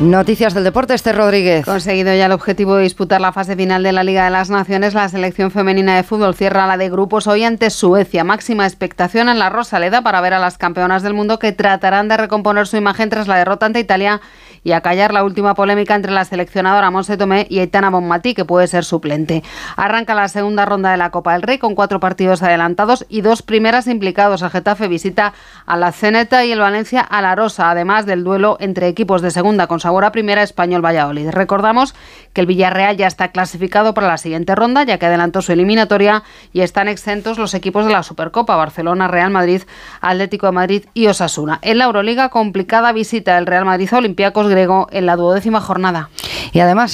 Noticias del deporte, Este Rodríguez. Conseguido ya el objetivo de disputar la fase final de la Liga de las Naciones, la selección femenina de fútbol cierra la de grupos hoy ante Suecia. Máxima expectación en la Rosaleda para ver a las campeonas del mundo que tratarán de recomponer su imagen tras la derrota ante Italia y acallar la última polémica entre la seleccionadora Monse Tomé y Aitana Bonmatí, que puede ser suplente. Arranca la segunda ronda de la Copa del Rey con cuatro partidos adelantados y dos primeras implicados. El Getafe visita a la Ceneta y el Valencia a la Rosa, además del duelo entre equipos de segunda con sabor a primera Español Valladolid. Recordamos que el Villarreal ya está clasificado para la siguiente ronda, ya que adelantó su eliminatoria y están exentos los equipos de la Supercopa, Barcelona, Real Madrid, Atlético de Madrid y Osasuna. En la Euroliga, complicada visita del Real Madrid a Olympiacos griego en la duodécima jornada. Y además,